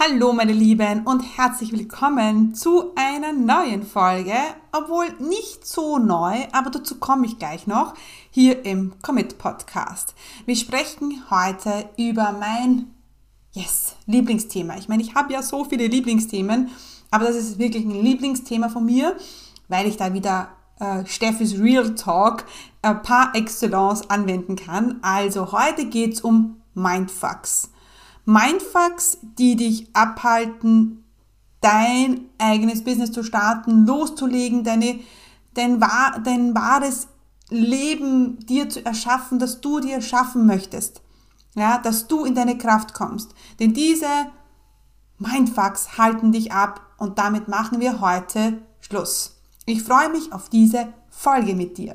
Hallo meine Lieben und herzlich willkommen zu einer neuen Folge, obwohl nicht so neu, aber dazu komme ich gleich noch, hier im Commit Podcast. Wir sprechen heute über mein, yes, Lieblingsthema. Ich meine, ich habe ja so viele Lieblingsthemen, aber das ist wirklich ein Lieblingsthema von mir, weil ich da wieder äh, Steffis Real Talk äh, par excellence anwenden kann. Also heute geht's um Mindfucks. Mindfucks, die dich abhalten, dein eigenes Business zu starten, loszulegen, deine, dein, dein wahres Leben dir zu erschaffen, das du dir schaffen möchtest. Ja, dass du in deine Kraft kommst. Denn diese Mindfucks halten dich ab und damit machen wir heute Schluss. Ich freue mich auf diese Folge mit dir.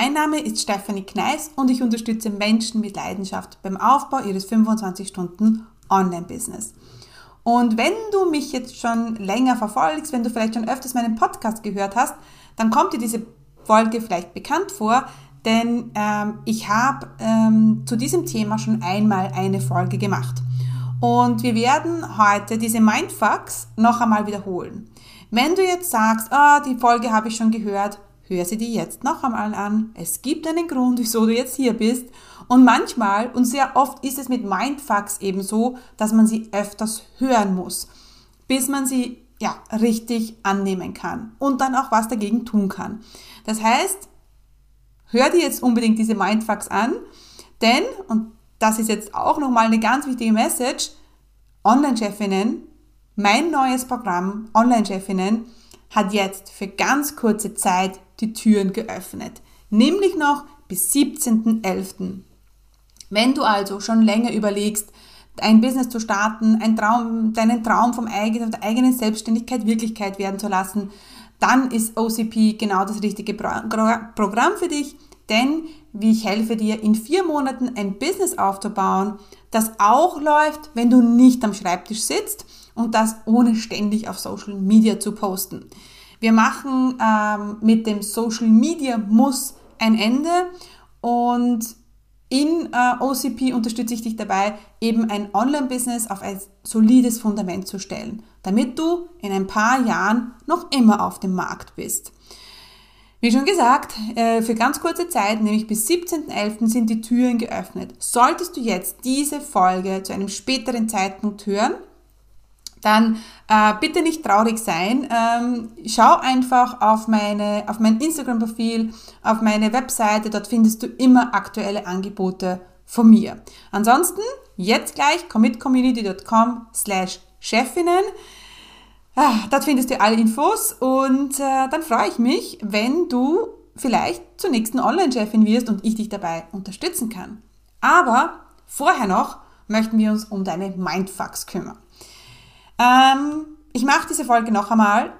Mein Name ist Stefanie Kneis und ich unterstütze Menschen mit Leidenschaft beim Aufbau ihres 25 Stunden Online-Business. Und wenn du mich jetzt schon länger verfolgst, wenn du vielleicht schon öfters meinen Podcast gehört hast, dann kommt dir diese Folge vielleicht bekannt vor, denn ähm, ich habe ähm, zu diesem Thema schon einmal eine Folge gemacht. Und wir werden heute diese Mindfucks noch einmal wiederholen. Wenn du jetzt sagst, ah, die Folge habe ich schon gehört, hör sie dir jetzt noch einmal an. Es gibt einen Grund, wieso du jetzt hier bist. Und manchmal und sehr oft ist es mit Mindfucks eben so, dass man sie öfters hören muss, bis man sie ja richtig annehmen kann und dann auch was dagegen tun kann. Das heißt, hör dir jetzt unbedingt diese Mindfucks an, denn und das ist jetzt auch nochmal eine ganz wichtige Message, Online-Chefinnen, mein neues Programm Online-Chefinnen hat jetzt für ganz kurze Zeit die Türen geöffnet, nämlich noch bis 17.11. Wenn du also schon länger überlegst, ein Business zu starten, Traum, deinen Traum vom eigenen, der eigenen Selbstständigkeit Wirklichkeit werden zu lassen, dann ist OCP genau das richtige Programm für dich, denn wie ich helfe dir, in vier Monaten ein Business aufzubauen, das auch läuft, wenn du nicht am Schreibtisch sitzt und das ohne ständig auf Social Media zu posten. Wir machen ähm, mit dem Social Media Muss ein Ende und in äh, OCP unterstütze ich dich dabei, eben ein Online-Business auf ein solides Fundament zu stellen, damit du in ein paar Jahren noch immer auf dem Markt bist. Wie schon gesagt, äh, für ganz kurze Zeit, nämlich bis 17.11. sind die Türen geöffnet. Solltest du jetzt diese Folge zu einem späteren Zeitpunkt hören, dann äh, bitte nicht traurig sein. Ähm, schau einfach auf, meine, auf mein Instagram-Profil, auf meine Webseite, dort findest du immer aktuelle Angebote von mir. Ansonsten jetzt gleich commitcommunity.com slash Chefinnen. Ah, dort findest du alle Infos und äh, dann freue ich mich, wenn du vielleicht zur nächsten Online-Chefin wirst und ich dich dabei unterstützen kann. Aber vorher noch möchten wir uns um deine Mindfucks kümmern. Ähm, ich mache diese Folge noch einmal,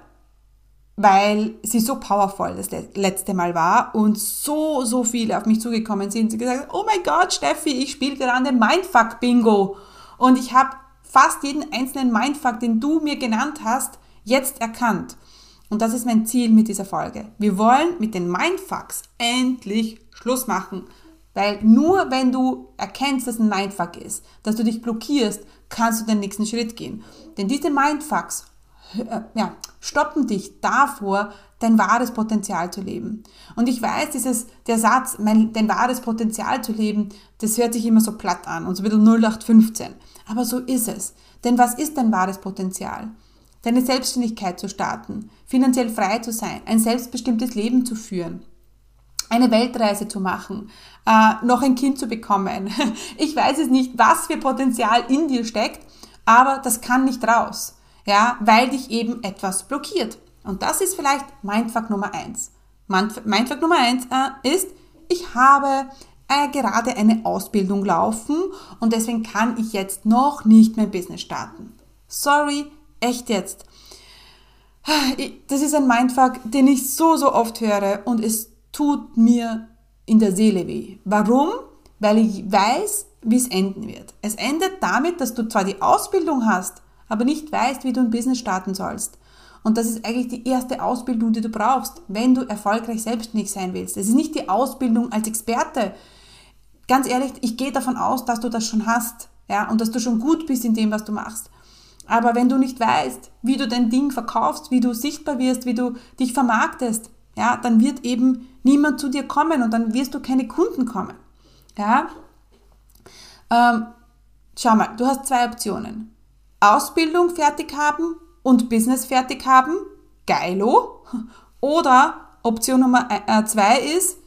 weil sie so powerful das letzte Mal war und so, so viele auf mich zugekommen sind. Sie gesagt, oh mein Gott, Steffi, ich spiele gerade Mindfuck-Bingo. Und ich habe fast jeden einzelnen Mindfuck, den du mir genannt hast, jetzt erkannt. Und das ist mein Ziel mit dieser Folge. Wir wollen mit den Mindfucks endlich Schluss machen. Weil nur wenn du erkennst, dass ein Mindfuck ist, dass du dich blockierst, kannst du den nächsten Schritt gehen. Denn diese Mindfucks äh, ja, stoppen dich davor, dein wahres Potenzial zu leben. Und ich weiß, dieses, der Satz, mein, dein wahres Potenzial zu leben, das hört sich immer so platt an und so bisschen 0815. Aber so ist es. Denn was ist dein wahres Potenzial? Deine Selbstständigkeit zu starten, finanziell frei zu sein, ein selbstbestimmtes Leben zu führen, eine Weltreise zu machen, äh, noch ein Kind zu bekommen. Ich weiß es nicht, was für Potenzial in dir steckt, aber das kann nicht raus, ja, weil dich eben etwas blockiert. Und das ist vielleicht Mindfuck Nummer eins. Mindfuck Nummer eins äh, ist, ich habe äh, gerade eine Ausbildung laufen und deswegen kann ich jetzt noch nicht mein Business starten. Sorry, echt jetzt. Das ist ein Mindfuck, den ich so, so oft höre und es tut mir in der Seele weh. Warum? Weil ich weiß, wie es enden wird. Es endet damit, dass du zwar die Ausbildung hast, aber nicht weißt, wie du ein Business starten sollst. Und das ist eigentlich die erste Ausbildung, die du brauchst, wenn du erfolgreich selbstständig sein willst. Es ist nicht die Ausbildung als Experte. Ganz ehrlich, ich gehe davon aus, dass du das schon hast, ja, und dass du schon gut bist in dem, was du machst. Aber wenn du nicht weißt, wie du dein Ding verkaufst, wie du sichtbar wirst, wie du dich vermarktest, ja, dann wird eben niemand zu dir kommen und dann wirst du keine Kunden kommen. Ja? Ähm, schau mal, du hast zwei Optionen. Ausbildung fertig haben und Business fertig haben, geilo. Oder Option Nummer äh, zwei ist,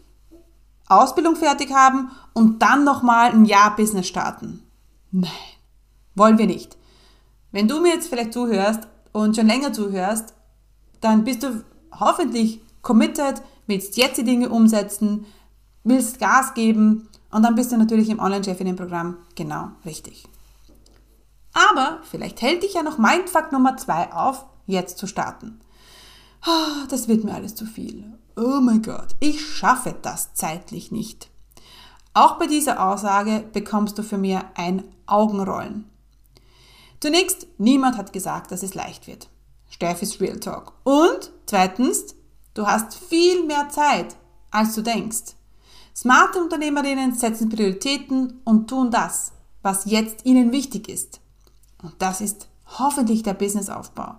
Ausbildung fertig haben und dann nochmal ein Jahr Business starten. Nein, wollen wir nicht. Wenn du mir jetzt vielleicht zuhörst und schon länger zuhörst, dann bist du hoffentlich committed, willst jetzt die Dinge umsetzen, willst Gas geben und dann bist du natürlich im Online-Chefinnen-Programm genau richtig. Aber vielleicht hält dich ja noch Mindfuck Nummer 2 auf, jetzt zu starten. Ah, das wird mir alles zu viel. Oh mein Gott, ich schaffe das zeitlich nicht. Auch bei dieser Aussage bekommst du für mich ein Augenrollen. Zunächst, niemand hat gesagt, dass es leicht wird. Steff ist Real Talk. Und zweitens, du hast viel mehr Zeit, als du denkst. Smarte Unternehmerinnen setzen Prioritäten und tun das, was jetzt ihnen wichtig ist. Und das ist hoffentlich der Businessaufbau.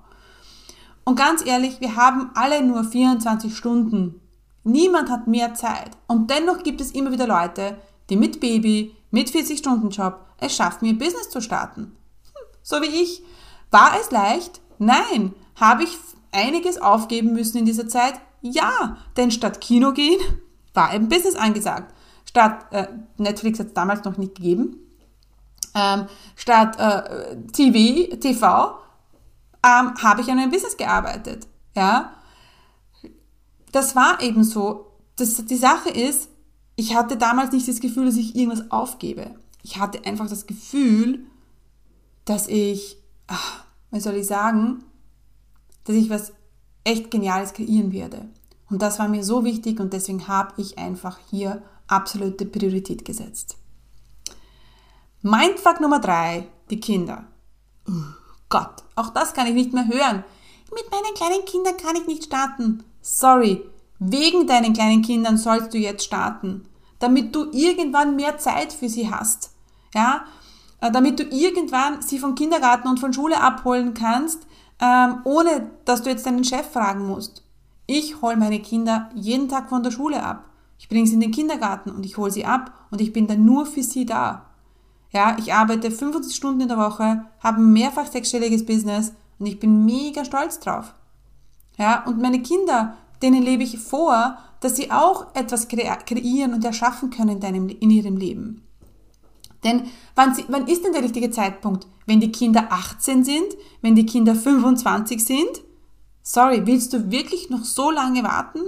Und ganz ehrlich, wir haben alle nur 24 Stunden. Niemand hat mehr Zeit. Und dennoch gibt es immer wieder Leute, die mit Baby, mit 40-Stunden-Job es schaffen, ihr Business zu starten. Hm, so wie ich. War es leicht? Nein. Habe ich einiges aufgeben müssen in dieser Zeit? Ja, denn statt Kino gehen war ein Business angesagt. Statt äh, Netflix hat es damals noch nicht gegeben, ähm, statt äh, TV, TV ähm, habe ich an einem Business gearbeitet. Ja, das war eben so. Das, die Sache ist, ich hatte damals nicht das Gefühl, dass ich irgendwas aufgebe. Ich hatte einfach das Gefühl, dass ich, ach, wie soll ich sagen, dass ich was echt Geniales kreieren werde. Und das war mir so wichtig und deswegen habe ich einfach hier absolute Priorität gesetzt. Mindfuck Nummer drei, die Kinder. Oh Gott, auch das kann ich nicht mehr hören. Mit meinen kleinen Kindern kann ich nicht starten. Sorry, wegen deinen kleinen Kindern sollst du jetzt starten, damit du irgendwann mehr Zeit für sie hast. Ja, äh, damit du irgendwann sie vom Kindergarten und von Schule abholen kannst, ähm, ohne dass du jetzt deinen Chef fragen musst. Ich hole meine Kinder jeden Tag von der Schule ab. Ich bringe sie in den Kindergarten und ich hole sie ab und ich bin dann nur für sie da. Ja, ich arbeite 25 Stunden in der Woche, habe ein mehrfach sechsstelliges Business und ich bin mega stolz drauf. Ja, und meine Kinder, denen lebe ich vor, dass sie auch etwas kreieren und erschaffen können in, deinem, in ihrem Leben. Denn wann, wann ist denn der richtige Zeitpunkt? Wenn die Kinder 18 sind? Wenn die Kinder 25 sind? Sorry, willst du wirklich noch so lange warten?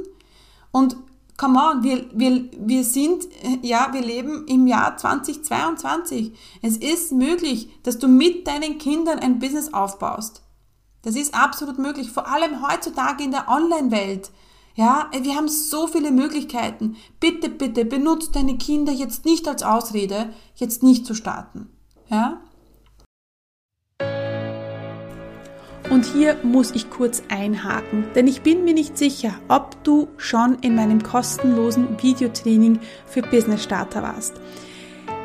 Und come on, wir, wir, wir sind, äh, ja, wir leben im Jahr 2022. Es ist möglich, dass du mit deinen Kindern ein Business aufbaust. Das ist absolut möglich, vor allem heutzutage in der Online-Welt. Ja, wir haben so viele Möglichkeiten. Bitte, bitte, benutzt deine Kinder jetzt nicht als Ausrede, jetzt nicht zu starten. Ja? Und hier muss ich kurz einhaken, denn ich bin mir nicht sicher, ob du schon in meinem kostenlosen Videotraining für Business Starter warst.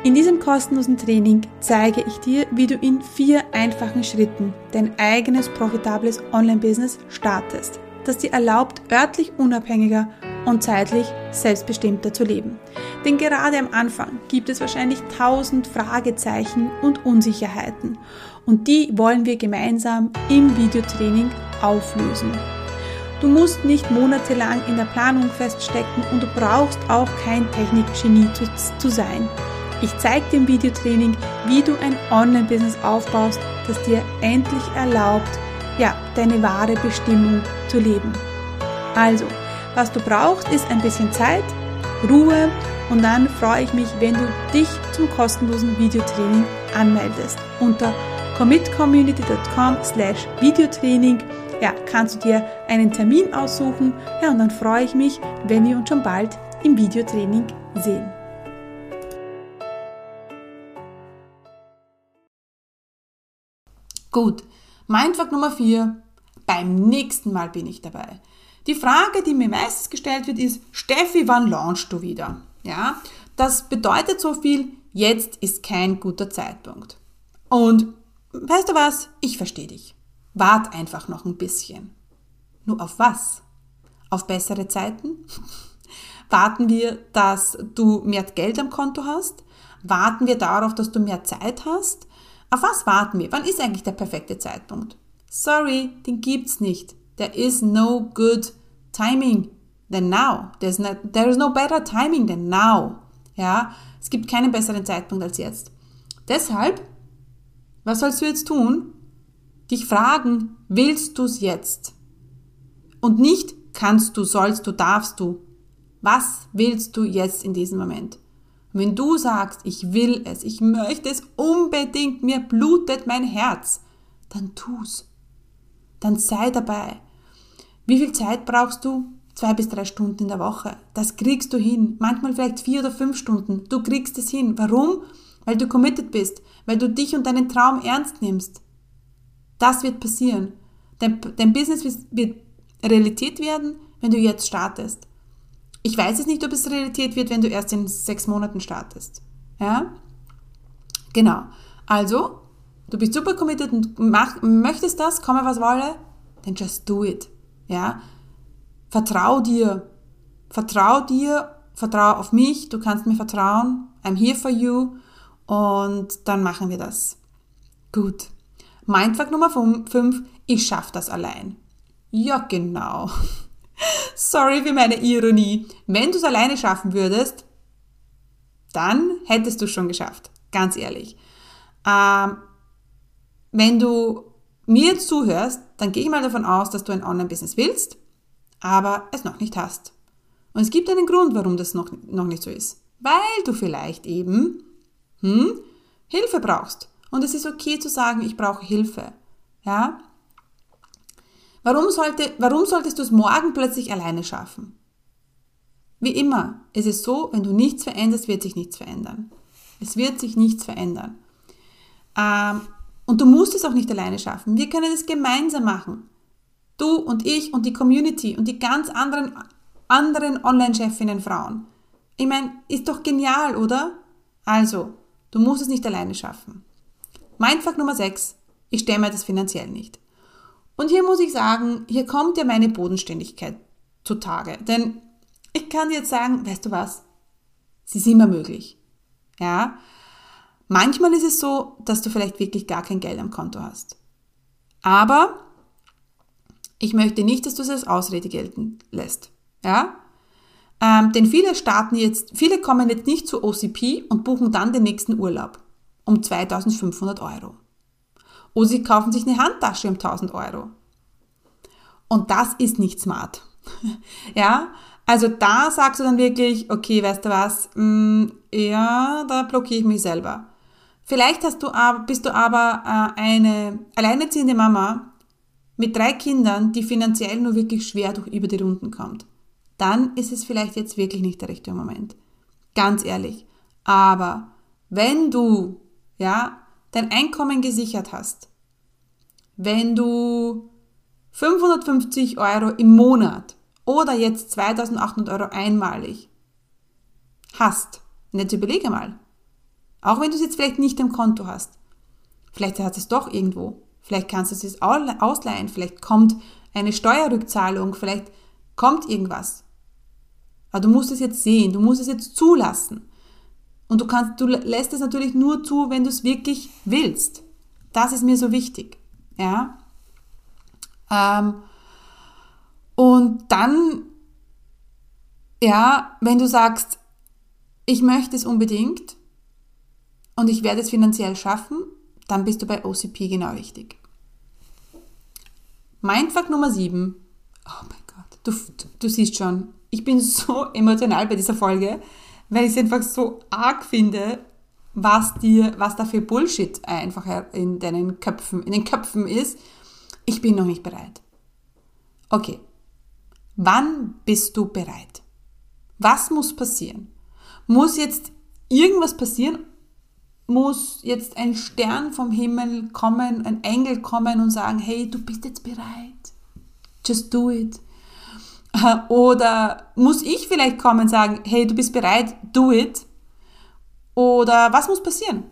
In diesem kostenlosen Training zeige ich dir, wie du in vier einfachen Schritten dein eigenes profitables Online-Business startest, das dir erlaubt, örtlich unabhängiger und zeitlich selbstbestimmter zu leben. Denn gerade am Anfang gibt es wahrscheinlich tausend Fragezeichen und Unsicherheiten und die wollen wir gemeinsam im Videotraining auflösen. Du musst nicht monatelang in der Planung feststecken und du brauchst auch kein Technikgenie zu, zu sein. Ich zeige dir im Videotraining, wie du ein Online-Business aufbaust, das dir endlich erlaubt, ja, deine wahre Bestimmung zu leben. Also, was du brauchst, ist ein bisschen Zeit, Ruhe Und dann freue ich mich, wenn du dich zum kostenlosen Videotraining anmeldest. Unter commitcommunity.com slash Videotraining ja, kannst du dir einen Termin aussuchen. Ja, und dann freue ich mich, wenn wir uns schon bald im Videotraining sehen. Gut, Mindfuck Nummer 4. Beim nächsten Mal bin ich dabei. Die Frage, die mir meistens gestellt wird, ist, Steffi, wann launchst du wieder? Ja, das bedeutet so viel, jetzt ist kein guter Zeitpunkt. Und weißt du was? Ich verstehe dich. Wart einfach noch ein bisschen. Nur auf was? Auf bessere Zeiten? Warten wir, dass du mehr Geld am Konto hast? Warten wir darauf, dass du mehr Zeit hast? Auf was warten wir? Wann ist eigentlich der perfekte Zeitpunkt? Sorry, den gibt's nicht. There is no good timing than now. There's no, there is no better timing than now. Ja, es gibt keinen besseren Zeitpunkt als jetzt. Deshalb, was sollst du jetzt tun? Dich fragen, willst du es jetzt? Und nicht kannst du, sollst du, darfst du. Was willst du jetzt in diesem Moment? Wenn du sagst, ich will es, ich möchte es unbedingt, mir blutet mein Herz, dann tu's. Dann sei dabei. Wie viel Zeit brauchst du? Zwei bis drei Stunden in der Woche. Das kriegst du hin. Manchmal vielleicht vier oder fünf Stunden. Du kriegst es hin. Warum? Weil du committed bist, weil du dich und deinen Traum ernst nimmst. Das wird passieren. Dein, dein Business wird Realität werden, wenn du jetzt startest. Ich weiß es nicht, ob es Realität wird, wenn du erst in sechs Monaten startest. Ja? Genau. Also, du bist super committed und mach, möchtest das, komme was wolle, then just do it. Ja? Vertrau dir. Vertrau dir, vertrau auf mich, du kannst mir vertrauen. I'm here for you. Und dann machen wir das. Gut. Mindfuck Nummer 5, ich schaffe das allein. Ja, genau. Sorry für meine Ironie. Wenn du es alleine schaffen würdest, dann hättest du es schon geschafft. Ganz ehrlich. Ähm, wenn du mir zuhörst, dann gehe ich mal davon aus, dass du ein Online-Business willst, aber es noch nicht hast. Und es gibt einen Grund, warum das noch, noch nicht so ist. Weil du vielleicht eben hm, Hilfe brauchst. Und es ist okay zu sagen, ich brauche Hilfe. Ja? Warum, sollte, warum solltest du es morgen plötzlich alleine schaffen? Wie immer, es ist so, wenn du nichts veränderst, wird sich nichts verändern. Es wird sich nichts verändern. Ähm, und du musst es auch nicht alleine schaffen. Wir können es gemeinsam machen. Du und ich und die Community und die ganz anderen, anderen Online-Chefinnen, Frauen. Ich meine, ist doch genial, oder? Also, du musst es nicht alleine schaffen. Mindfuck Nummer 6. Ich mir das finanziell nicht. Und hier muss ich sagen, hier kommt ja meine Bodenständigkeit zutage. Denn ich kann jetzt sagen, weißt du was? Es ist immer möglich. Ja? Manchmal ist es so, dass du vielleicht wirklich gar kein Geld am Konto hast. Aber ich möchte nicht, dass du es als Ausrede gelten lässt. Ja? Ähm, denn viele starten jetzt, viele kommen jetzt nicht zu OCP und buchen dann den nächsten Urlaub um 2500 Euro. Oder sie kaufen sich eine Handtasche um 1000 Euro. Und das ist nicht smart. ja, also da sagst du dann wirklich, okay, weißt du was, mm, ja, da blockiere ich mich selber. Vielleicht hast du aber, bist du aber äh, eine alleinerziehende Mama mit drei Kindern, die finanziell nur wirklich schwer durch über die Runden kommt. Dann ist es vielleicht jetzt wirklich nicht der richtige Moment. Ganz ehrlich. Aber wenn du, ja, dein Einkommen gesichert hast, wenn du 550 Euro im Monat oder jetzt 2800 Euro einmalig hast, und jetzt überlege mal, auch wenn du es jetzt vielleicht nicht im Konto hast, vielleicht hast du es doch irgendwo, vielleicht kannst du es ausleihen, vielleicht kommt eine Steuerrückzahlung, vielleicht kommt irgendwas. Aber du musst es jetzt sehen, du musst es jetzt zulassen. Und du kannst, du lässt es natürlich nur zu, wenn du es wirklich willst. Das ist mir so wichtig. Ja. Ähm, und dann, ja, wenn du sagst, ich möchte es unbedingt und ich werde es finanziell schaffen, dann bist du bei OCP genau richtig. Mindfuck Nummer 7. Oh mein Gott, du, du siehst schon, ich bin so emotional bei dieser Folge, weil ich es einfach so arg finde, was dir, was da für Bullshit einfach in deinen Köpfen, in den Köpfen ist. Ich bin noch nicht bereit. Okay. Wann bist du bereit? Was muss passieren? Muss jetzt irgendwas passieren? Muss jetzt ein Stern vom Himmel kommen, ein Engel kommen und sagen, hey, du bist jetzt bereit? Just do it. Oder muss ich vielleicht kommen und sagen, hey, du bist bereit, do it? Oder was muss passieren?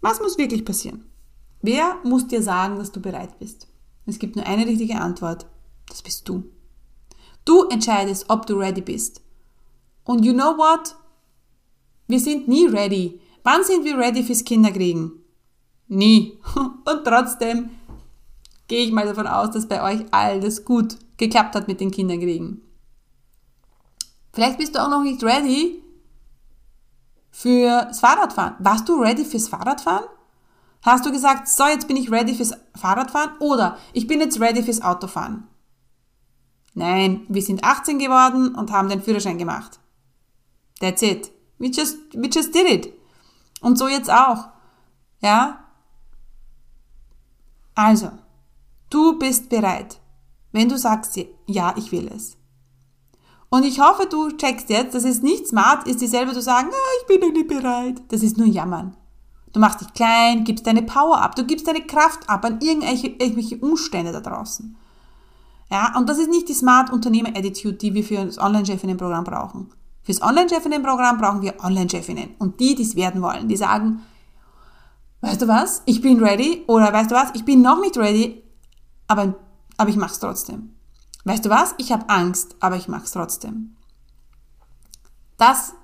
Was muss wirklich passieren? Wer muss dir sagen, dass du bereit bist? Es gibt nur eine richtige Antwort. Das bist du. Du entscheidest, ob du ready bist. Und you know what? Wir sind nie ready. Wann sind wir ready fürs Kinderkriegen? Nie. Und trotzdem gehe ich mal davon aus, dass bei euch alles gut geklappt hat mit den Kinderkriegen. Vielleicht bist du auch noch nicht ready fürs Fahrradfahren. Warst du ready fürs Fahrradfahren? Hast du gesagt, so, jetzt bin ich ready fürs Fahrradfahren oder ich bin jetzt ready fürs Autofahren? Nein, wir sind 18 geworden und haben den Führerschein gemacht. That's it. We just, we just did it. Und so jetzt auch. Ja? Also, du bist bereit, wenn du sagst, ja, ich will es. Und ich hoffe, du checkst jetzt, dass es nicht smart ist, dir selber zu sagen, ah, ich bin noch nicht bereit. Das ist nur Jammern. Du machst dich klein, gibst deine Power ab, du gibst deine Kraft ab an irgendwelche, Umstände da draußen. Ja, und das ist nicht die Smart Unternehmer-Attitude, die wir für das Online-Chefinnen-Programm brauchen. Fürs Online-Chefinnen-Programm brauchen wir Online-Chefinnen. Und die, die es werden wollen, die sagen, weißt du was, ich bin ready oder weißt du was, ich bin noch nicht ready, aber, aber ich mach's trotzdem. Weißt du was? Ich habe Angst, aber ich mache es trotzdem. Das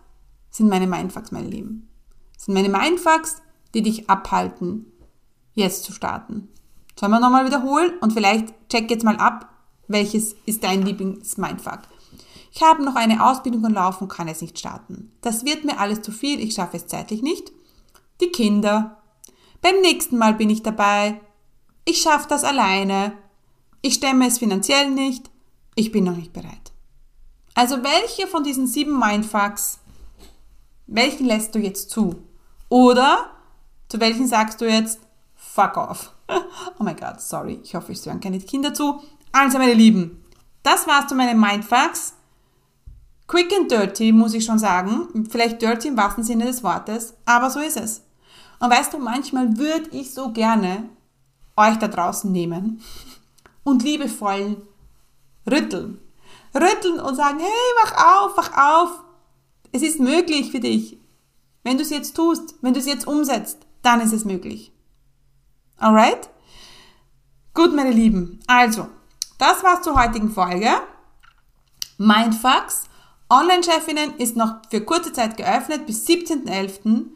sind meine Mindfucks, meine Lieben. Das sind meine Mindfucks, die dich abhalten, jetzt zu starten. Sollen wir nochmal wiederholen und vielleicht check jetzt mal ab, welches ist dein Lieblings-Mindfuck. Ich habe noch eine Ausbildung und laufen kann jetzt nicht starten. Das wird mir alles zu viel, ich schaffe es zeitlich nicht. Die Kinder. Beim nächsten Mal bin ich dabei. Ich schaffe das alleine. Ich stemme es finanziell nicht ich bin noch nicht bereit. Also welche von diesen sieben Mindfucks, welchen lässt du jetzt zu? Oder zu welchen sagst du jetzt, fuck off. oh mein Gott, sorry, ich hoffe, ich hören keine Kinder zu. Also meine Lieben, das war's zu meinen Mindfucks. Quick and dirty, muss ich schon sagen. Vielleicht dirty im wahrsten Sinne des Wortes, aber so ist es. Und weißt du, manchmal würde ich so gerne euch da draußen nehmen und liebevoll rütteln. Rütteln und sagen, hey, wach auf, wach auf. Es ist möglich für dich. Wenn du es jetzt tust, wenn du es jetzt umsetzt, dann ist es möglich. Alright? Gut, meine Lieben. Also, das war's zur heutigen Folge. Mindfucks. Online-Chefinnen ist noch für kurze Zeit geöffnet bis 17.11.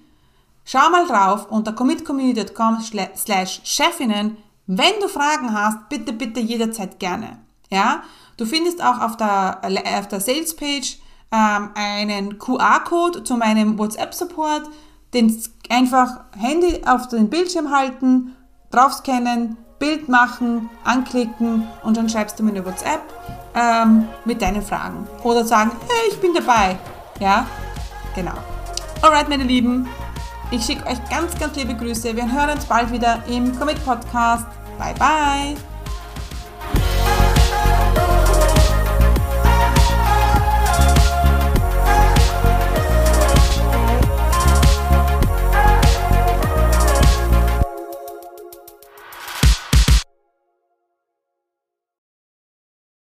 Schau mal drauf unter commitcommunity.com slash Chefinnen. Wenn du Fragen hast, bitte, bitte jederzeit gerne. Ja, du findest auch auf der, auf der Sales Page ähm, einen QR-Code zu meinem WhatsApp-Support, den einfach Handy auf den Bildschirm halten, draufscannen, Bild machen, anklicken und dann schreibst du mir eine WhatsApp ähm, mit deinen Fragen. Oder sagen, hey, ich bin dabei. Ja, genau. Alright, meine Lieben, ich schicke euch ganz, ganz liebe Grüße. Wir hören uns bald wieder im Commit Podcast. Bye, bye.